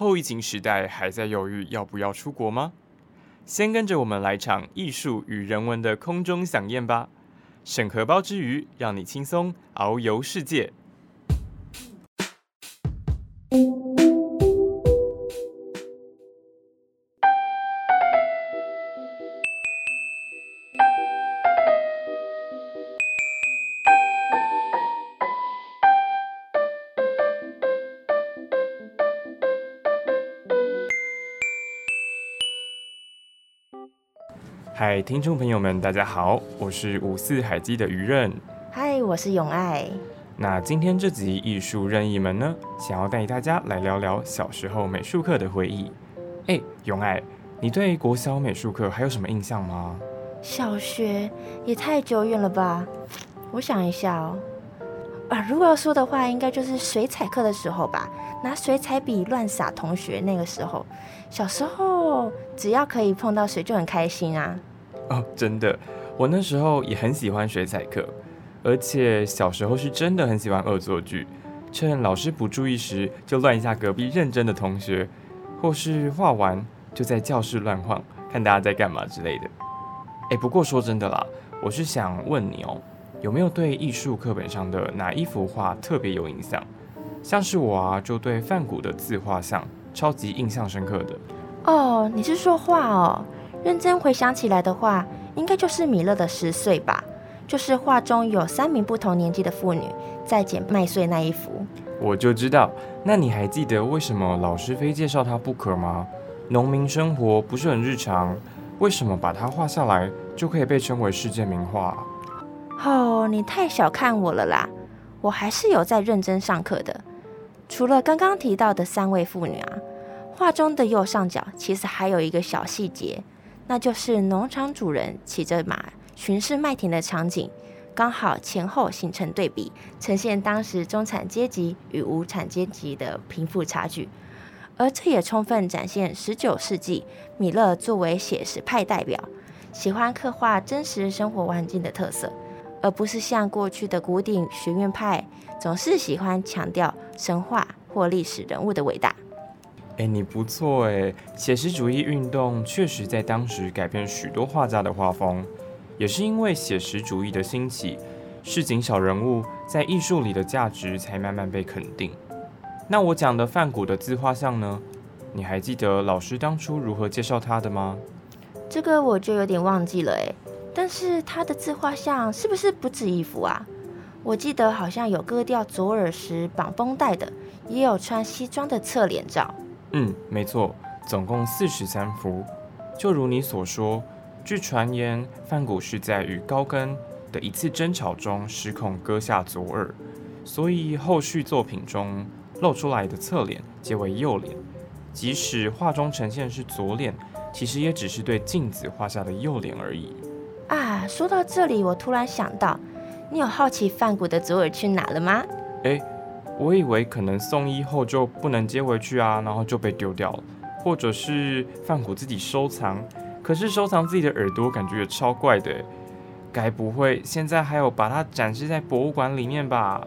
后疫情时代还在犹豫要不要出国吗？先跟着我们来场艺术与人文的空中飨宴吧！审核包之余，让你轻松遨游世界。嗨，听众朋友们，大家好，我是五四海基的鱼刃。嗨，我是永爱。那今天这集艺术任意门呢，想要带大家来聊聊小时候美术课的回忆。哎，永爱，你对国小美术课还有什么印象吗？小学也太久远了吧？我想一下哦。啊，如果要说的话，应该就是水彩课的时候吧，拿水彩笔乱撒同学那个时候。小时候只要可以碰到水就很开心啊。哦，真的，我那时候也很喜欢水彩课，而且小时候是真的很喜欢恶作剧，趁老师不注意时就乱一下隔壁认真的同学，或是画完就在教室乱晃，看大家在干嘛之类的。哎，不过说真的啦，我是想问你哦，有没有对艺术课本上的哪一幅画特别有印象？像是我啊，就对梵谷的自画像超级印象深刻的。哦，你是说画哦？认真回想起来的话，应该就是米勒的十岁吧，就是画中有三名不同年纪的妇女在捡麦穗那一幅。我就知道，那你还记得为什么老师非介绍他不可吗？农民生活不是很日常，为什么把它画下来就可以被称为世界名画？哦，你太小看我了啦，我还是有在认真上课的。除了刚刚提到的三位妇女啊，画中的右上角其实还有一个小细节。那就是农场主人骑着马巡视麦田的场景，刚好前后形成对比，呈现当时中产阶级与无产阶级的贫富差距。而这也充分展现十九世纪米勒作为写实派代表，喜欢刻画真实生活环境的特色，而不是像过去的古典学院派总是喜欢强调神话或历史人物的伟大。哎，你不错哎！写实主义运动确实在当时改变许多画家的画风，也是因为写实主义的兴起，市井小人物在艺术里的价值才慢慢被肯定。那我讲的梵谷的自画像呢？你还记得老师当初如何介绍他的吗？这个我就有点忘记了哎。但是他的自画像是不是不止一幅啊？我记得好像有割掉左耳时绑绷带的，也有穿西装的侧脸照。嗯，没错，总共四十三幅。就如你所说，据传言，范谷是在与高更的一次争吵中失控割下左耳，所以后续作品中露出来的侧脸皆为右脸。即使画中呈现是左脸，其实也只是对镜子画下的右脸而已。啊，说到这里，我突然想到，你有好奇范谷的左耳去哪了吗？诶。我以为可能送医后就不能接回去啊，然后就被丢掉了，或者是范谷自己收藏。可是收藏自己的耳朵感觉也超怪的，该不会现在还有把它展示在博物馆里面吧？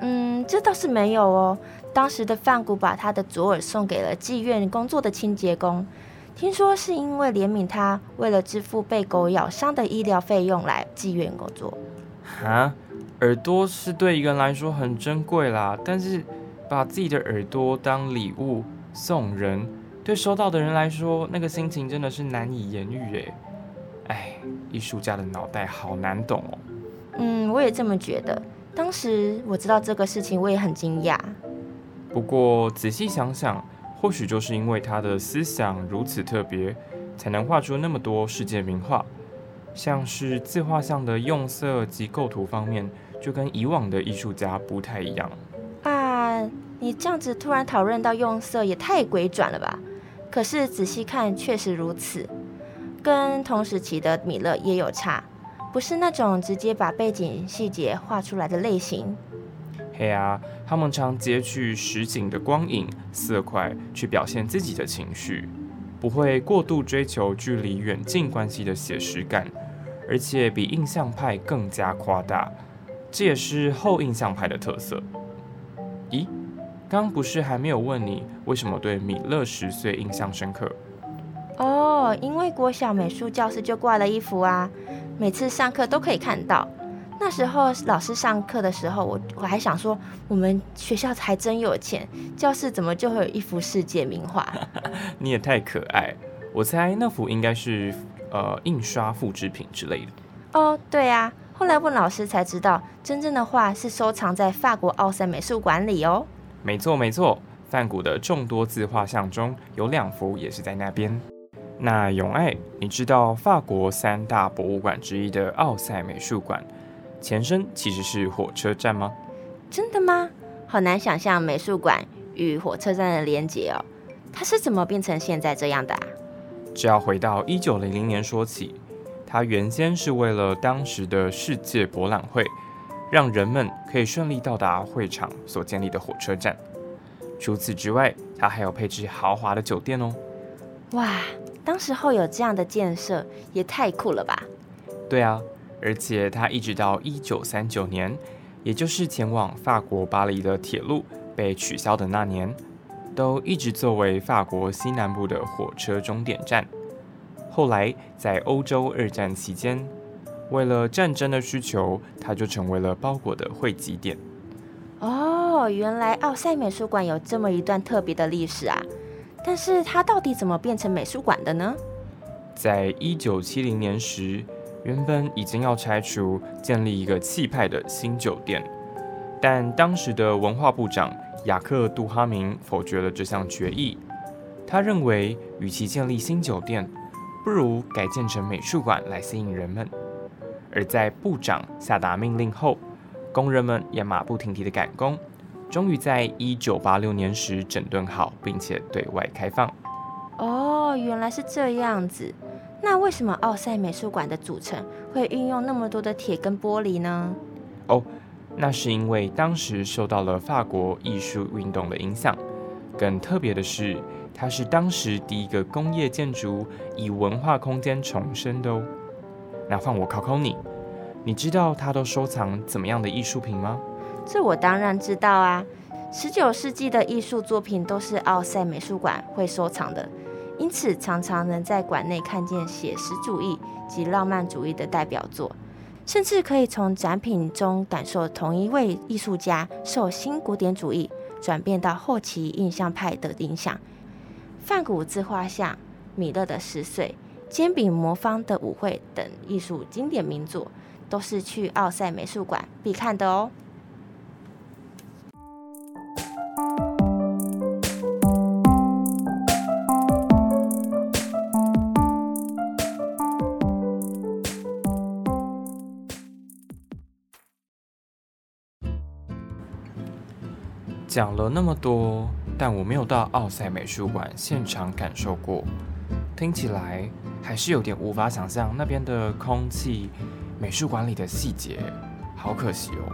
嗯，这倒是没有哦。当时的范谷把他的左耳送给了妓院工作的清洁工，听说是因为怜悯他，为了支付被狗咬伤的医疗费用来妓院工作。哈？耳朵是对一个人来说很珍贵啦，但是把自己的耳朵当礼物送人，对收到的人来说，那个心情真的是难以言喻诶。哎，艺术家的脑袋好难懂哦。嗯，我也这么觉得。当时我知道这个事情，我也很惊讶。不过仔细想想，或许就是因为他的思想如此特别，才能画出那么多世界名画，像是自画像的用色及构图方面。就跟以往的艺术家不太一样啊！你这样子突然讨论到用色，也太鬼转了吧？可是仔细看，确实如此，跟同时期的米勒也有差，不是那种直接把背景细节画出来的类型。嘿啊，他们常截取实景的光影、色块去表现自己的情绪，不会过度追求距离远近关系的写实感，而且比印象派更加夸大。这也是后印象派的特色。咦，刚刚不是还没有问你为什么对米勒十岁印象深刻？哦，因为国小美术教室就挂了一幅啊，每次上课都可以看到。那时候老师上课的时候，我我还想说，我们学校还真有钱，教室怎么就会有一幅世界名画？你也太可爱，我猜那幅应该是呃印刷复制品之类的。哦，对啊，后来问老师才知道，真正的画是收藏在法国奥赛美术馆里哦。没错没错，梵谷的众多自画像中有两幅也是在那边。那永爱，你知道法国三大博物馆之一的奥赛美术馆？前身其实是火车站吗？真的吗？好难想象美术馆与火车站的连接哦。它是怎么变成现在这样的啊？只要回到一九零零年说起。它原先是为了当时的世界博览会，让人们可以顺利到达会场所建立的火车站。除此之外，它还有配置豪华的酒店哦。哇，当时候有这样的建设，也太酷了吧？对啊。而且它一直到一九三九年，也就是前往法国巴黎的铁路被取消的那年，都一直作为法国西南部的火车终点站。后来在欧洲二战期间，为了战争的需求，它就成为了包裹的汇集点。哦，原来奥赛美术馆有这么一段特别的历史啊！但是它到底怎么变成美术馆的呢？在一九七零年时。原本已经要拆除建立一个气派的新酒店，但当时的文化部长雅克·杜哈明否决了这项决议。他认为，与其建立新酒店，不如改建成美术馆来吸引人们。而在部长下达命令后，工人们也马不停蹄的赶工，终于在一九八六年时整顿好，并且对外开放。哦，原来是这样子。那为什么奥赛美术馆的组成会运用那么多的铁跟玻璃呢？哦，那是因为当时受到了法国艺术运动的影响。更特别的是，它是当时第一个工业建筑以文化空间重生的哦。那放我考考你，你知道它都收藏怎么样的艺术品吗？这我当然知道啊，十九世纪的艺术作品都是奥赛美术馆会收藏的。因此，常常能在馆内看见写实主义及浪漫主义的代表作，甚至可以从展品中感受同一位艺术家受新古典主义转变到后期印象派的影响。梵谷自画像、米勒的十岁、煎饼魔方的舞会等艺术经典名作，都是去奥赛美术馆必看的哦。讲了那么多，但我没有到奥赛美术馆现场感受过，听起来还是有点无法想象那边的空气、美术馆里的细节，好可惜哦。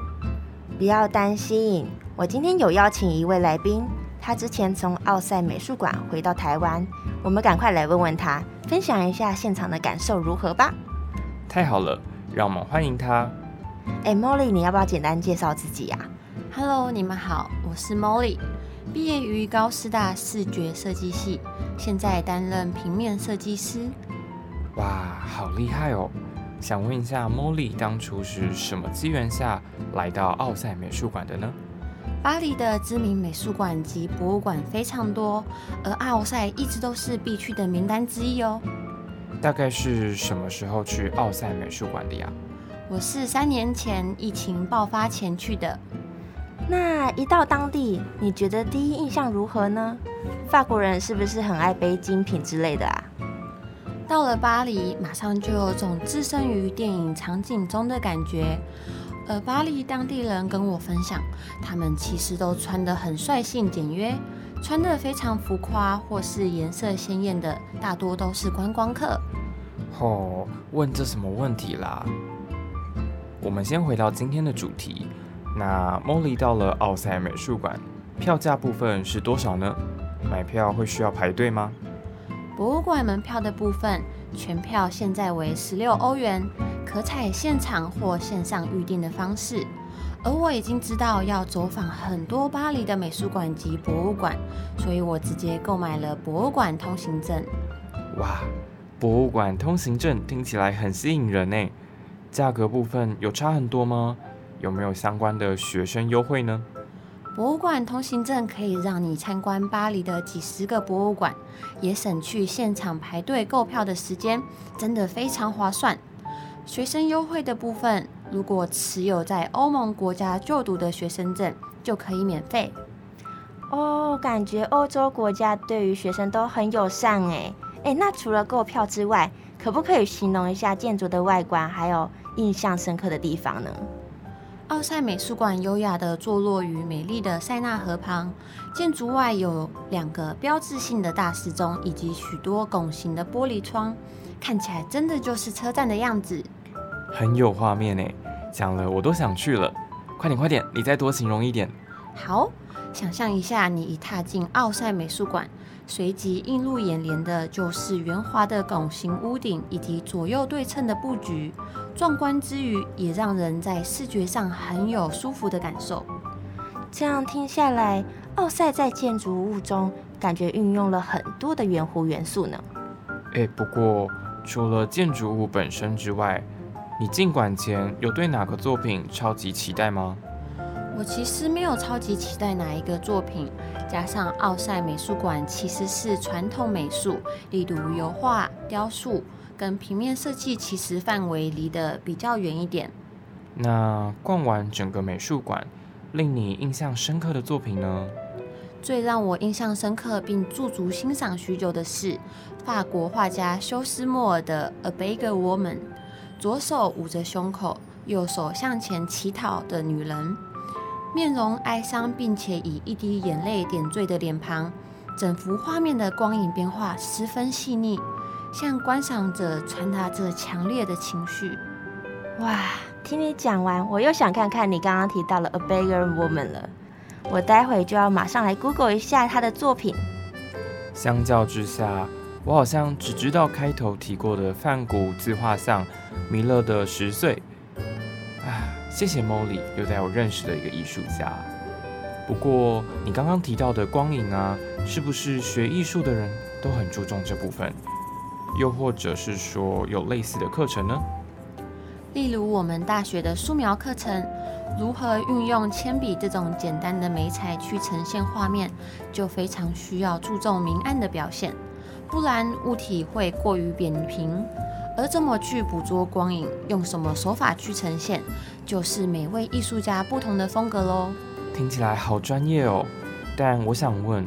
不要担心，我今天有邀请一位来宾，他之前从奥赛美术馆回到台湾，我们赶快来问问他，分享一下现场的感受如何吧。太好了，让我们欢迎他。哎，Molly，你要不要简单介绍自己呀？Hello，你们好，我是 Molly，毕业于高师大视觉设计系，现在担任平面设计师。哇，好厉害哦！想问一下，Molly 当初是什么机缘下来到奥赛美术馆的呢？巴黎的知名美术馆及博物馆非常多，而奥赛一直都是必去的名单之一哦。大概是什么时候去奥赛美术馆的呀？我是三年前疫情爆发前去的。那一到当地，你觉得第一印象如何呢？法国人是不是很爱背精品之类的啊？到了巴黎，马上就有种置身于电影场景中的感觉。而巴黎当地人跟我分享，他们其实都穿得很率性简约，穿得非常浮夸或是颜色鲜艳的，大多都是观光客。哦，问这什么问题啦？我们先回到今天的主题。那 Molly 到了奥赛美术馆，票价部分是多少呢？买票会需要排队吗？博物馆门票的部分，全票现在为十六欧元，可采现场或线上预订的方式。而我已经知道要走访很多巴黎的美术馆及博物馆，所以我直接购买了博物馆通行证。哇，博物馆通行证听起来很吸引人呢。价格部分有差很多吗？有没有相关的学生优惠呢？博物馆通行证可以让你参观巴黎的几十个博物馆，也省去现场排队购票的时间，真的非常划算。学生优惠的部分，如果持有在欧盟国家就读的学生证，就可以免费。哦，感觉欧洲国家对于学生都很友善哎哎，那除了购票之外，可不可以形容一下建筑的外观，还有印象深刻的地方呢？奥赛美术馆优雅地坐落于美丽的塞纳河旁，建筑外有两个标志性的大时钟，以及许多拱形的玻璃窗，看起来真的就是车站的样子。很有画面呢，讲了我都想去了。快点快点，你再多形容一点。好，想象一下，你一踏进奥赛美术馆。随即映入眼帘的就是圆滑的拱形屋顶以及左右对称的布局，壮观之余也让人在视觉上很有舒服的感受。这样听下来，奥赛在建筑物中感觉运用了很多的圆弧元素呢。哎，不过除了建筑物本身之外，你进馆前有对哪个作品超级期待吗？我其实没有超级期待哪一个作品，加上奥赛美术馆其实是传统美术，例如油画、雕塑跟平面设计，其实范围离得比较远一点。那逛完整个美术馆，令你印象深刻的作品呢？最让我印象深刻并驻足欣赏许久的是法国画家休斯莫尔的《A Beggar Woman》，左手捂着胸口，右手向前乞讨的女人。面容哀伤，并且以一滴眼泪点缀的脸庞，整幅画面的光影变化十分细腻，向观赏者传达着强烈的情绪。哇，听你讲完，我又想看看你刚刚提到了《A Beggar Woman》了。我待会就要马上来 Google 一下他的作品。相较之下，我好像只知道开头提过的梵谷自画像弥勒的十岁。谢谢 Molly，又带我认识了一个艺术家。不过你刚刚提到的光影啊，是不是学艺术的人都很注重这部分？又或者是说有类似的课程呢？例如我们大学的素描课程，如何运用铅笔这种简单的媒材去呈现画面，就非常需要注重明暗的表现，不然物体会过于扁平。而怎么去捕捉光影，用什么手法去呈现，就是每位艺术家不同的风格喽。听起来好专业哦。但我想问，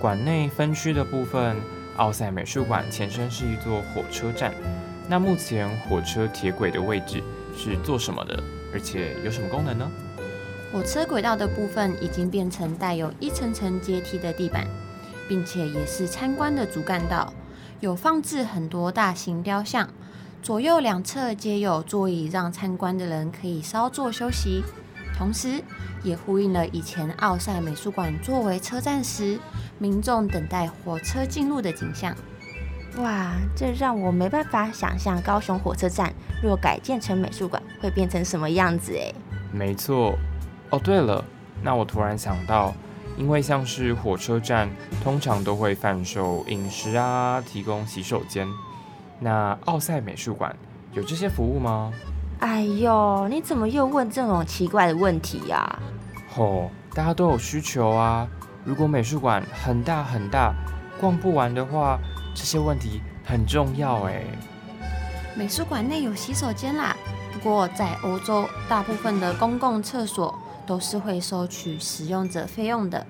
馆内分区的部分，奥赛美术馆前身是一座火车站，那目前火车铁轨的位置是做什么的？而且有什么功能呢？火车轨道的部分已经变成带有一层层阶梯的地板，并且也是参观的主干道，有放置很多大型雕像。左右两侧皆有座椅，让参观的人可以稍作休息，同时也呼应了以前奥赛美术馆作为车站时民众等待火车进入的景象。哇，这让我没办法想象高雄火车站若改建成美术馆会变成什么样子诶。没错。哦，对了，那我突然想到，因为像是火车站通常都会贩售饮食啊，提供洗手间。那奥赛美术馆有这些服务吗？哎呦，你怎么又问这种奇怪的问题呀？吼，大家都有需求啊。如果美术馆很大很大，逛不完的话，这些问题很重要哎。美术馆内有洗手间啦，不过在欧洲，大部分的公共厕所都是会收取使用者费用的。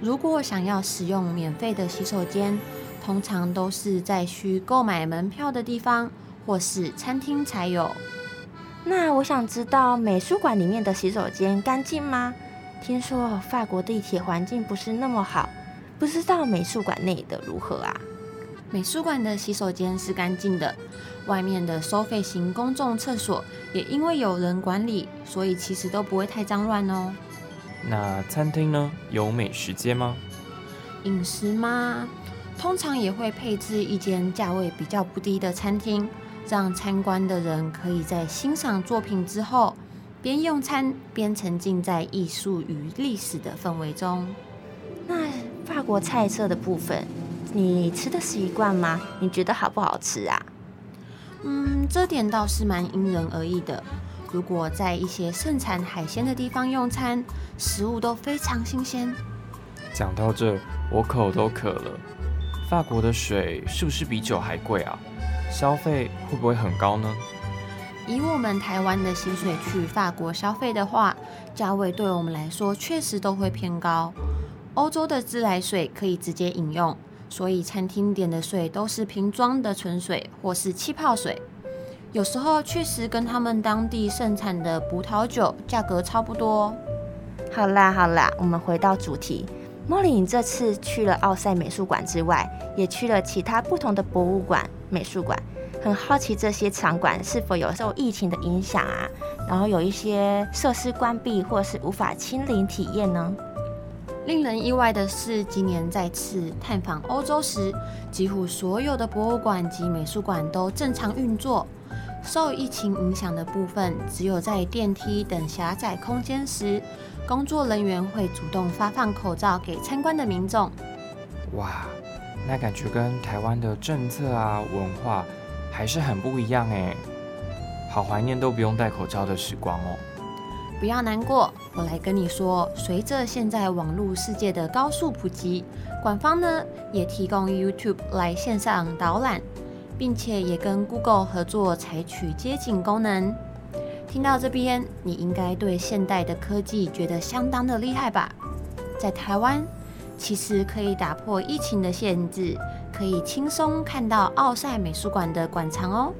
如果想要使用免费的洗手间，通常都是在需购买门票的地方或是餐厅才有。那我想知道美术馆里面的洗手间干净吗？听说法国地铁环境不是那么好，不知道美术馆内的如何啊？美术馆的洗手间是干净的，外面的收费型公众厕所也因为有人管理，所以其实都不会太脏乱哦。那餐厅呢？有美食街吗？饮食吗？通常也会配置一间价位比较不低的餐厅，让参观的人可以在欣赏作品之后，边用餐边沉浸在艺术与历史的氛围中。那法国菜色的部分，你吃的习惯吗？你觉得好不好吃啊？嗯，这点倒是蛮因人而异的。如果在一些盛产海鲜的地方用餐，食物都非常新鲜。讲到这，我口都渴了。法国的水是不是比酒还贵啊？消费会不会很高呢？以我们台湾的薪水去法国消费的话，价位对我们来说确实都会偏高。欧洲的自来水可以直接饮用，所以餐厅点的水都是瓶装的纯水或是气泡水。有时候确实跟他们当地盛产的葡萄酒价格差不多。好啦好啦，我们回到主题。莫莉，这次去了奥赛美术馆之外，也去了其他不同的博物馆、美术馆。很好奇这些场馆是否有受疫情的影响啊？然后有一些设施关闭或是无法亲临体验呢？令人意外的是，今年再次探访欧洲时，几乎所有的博物馆及美术馆都正常运作。受疫情影响的部分，只有在电梯等狭窄空间时，工作人员会主动发放口罩给参观的民众。哇，那感觉跟台湾的政策啊、文化还是很不一样哎，好怀念都不用戴口罩的时光哦。不要难过，我来跟你说，随着现在网络世界的高速普及，馆方呢也提供 YouTube 来线上导览。并且也跟 Google 合作，采取街景功能。听到这边，你应该对现代的科技觉得相当的厉害吧？在台湾，其实可以打破疫情的限制，可以轻松看到奥赛美术馆的馆藏哦。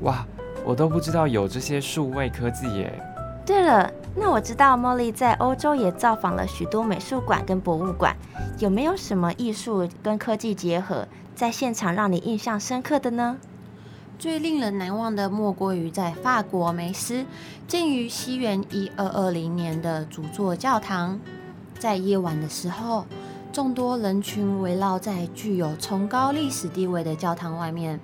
哇，我都不知道有这些数位科技耶！对了，那我知道茉莉在欧洲也造访了许多美术馆跟博物馆，有没有什么艺术跟科技结合？在现场让你印象深刻的呢？最令人难忘的莫过于在法国梅斯建于西元一二二零年的主座教堂。在夜晚的时候，众多人群围绕在具有崇高历史地位的教堂外面，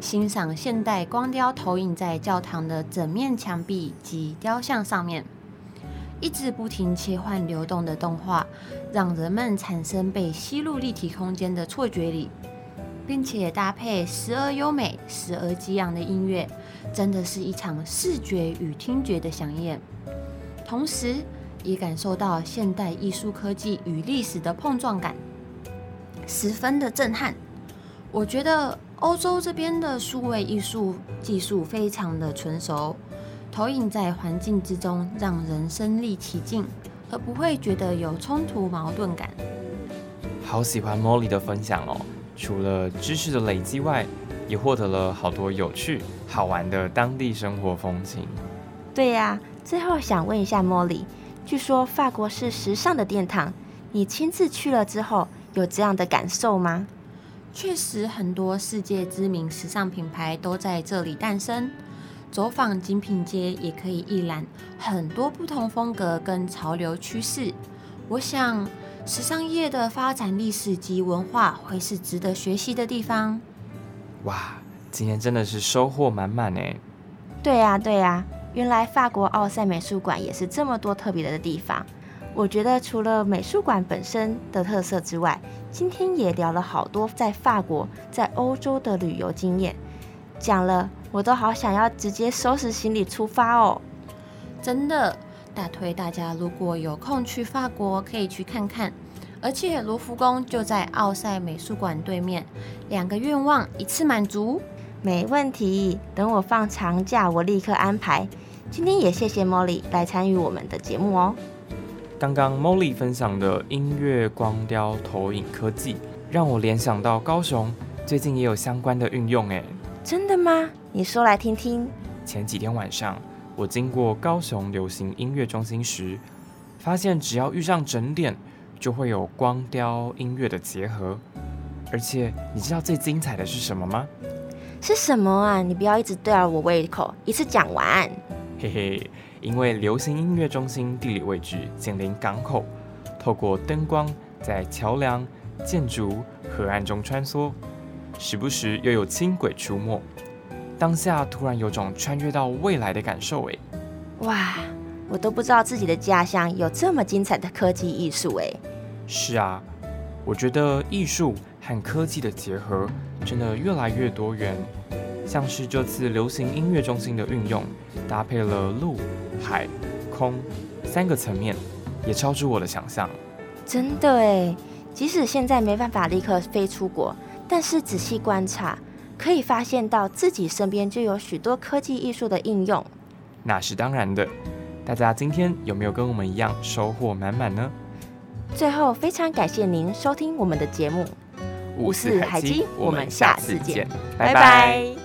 欣赏现代光雕投影在教堂的整面墙壁及雕像上面，一直不停切换流动的动画，让人们产生被吸入立体空间的错觉里。并且搭配时而优美、时而激昂的音乐，真的是一场视觉与听觉的响宴。同时，也感受到现代艺术科技与历史的碰撞感，十分的震撼。我觉得欧洲这边的数位艺术技术非常的纯熟，投影在环境之中，让人身临其境，而不会觉得有冲突矛盾感。好喜欢 Molly 的分享哦。除了知识的累积外，也获得了好多有趣好玩的当地生活风情。对呀，最后想问一下莫莉，据说法国是时尚的殿堂，你亲自去了之后有这样的感受吗？确实，很多世界知名时尚品牌都在这里诞生。走访精品街也可以一览很多不同风格跟潮流趋势。我想。时尚业的发展历史及文化会是值得学习的地方。哇，今天真的是收获满满呢！对呀，对呀，原来法国奥赛美术馆也是这么多特别的地方。我觉得除了美术馆本身的特色之外，今天也聊了好多在法国、在欧洲的旅游经验，讲了我都好想要直接收拾行李出发哦！真的。大推大家，如果有空去法国，可以去看看。而且罗浮宫就在奥赛美术馆对面，两个愿望一次满足，没问题。等我放长假，我立刻安排。今天也谢谢 Molly 来参与我们的节目哦。刚刚 Molly 分享的音乐光雕投影科技，让我联想到高雄最近也有相关的运用，诶，真的吗？你说来听听。前几天晚上。我经过高雄流行音乐中心时，发现只要遇上整点，就会有光雕音乐的结合。而且你知道最精彩的是什么吗？是什么啊？你不要一直对着我胃口，一次讲完。嘿嘿，因为流行音乐中心地理位置紧邻港口，透过灯光在桥梁、建筑、河岸中穿梭，时不时又有轻轨出没。当下突然有种穿越到未来的感受，诶，哇，我都不知道自己的家乡有这么精彩的科技艺术诶。是啊，我觉得艺术和科技的结合真的越来越多元，像是这次流行音乐中心的运用，搭配了陆、海、空三个层面，也超出我的想象。真的诶，即使现在没办法立刻飞出国，但是仔细观察，可以发现到自己身边就有许多科技艺术的应用。那是当然的，大家今天有没有跟我们一样收获满满呢？最后，非常感谢您收听我们的节目，五四海基，我们下次见，拜拜。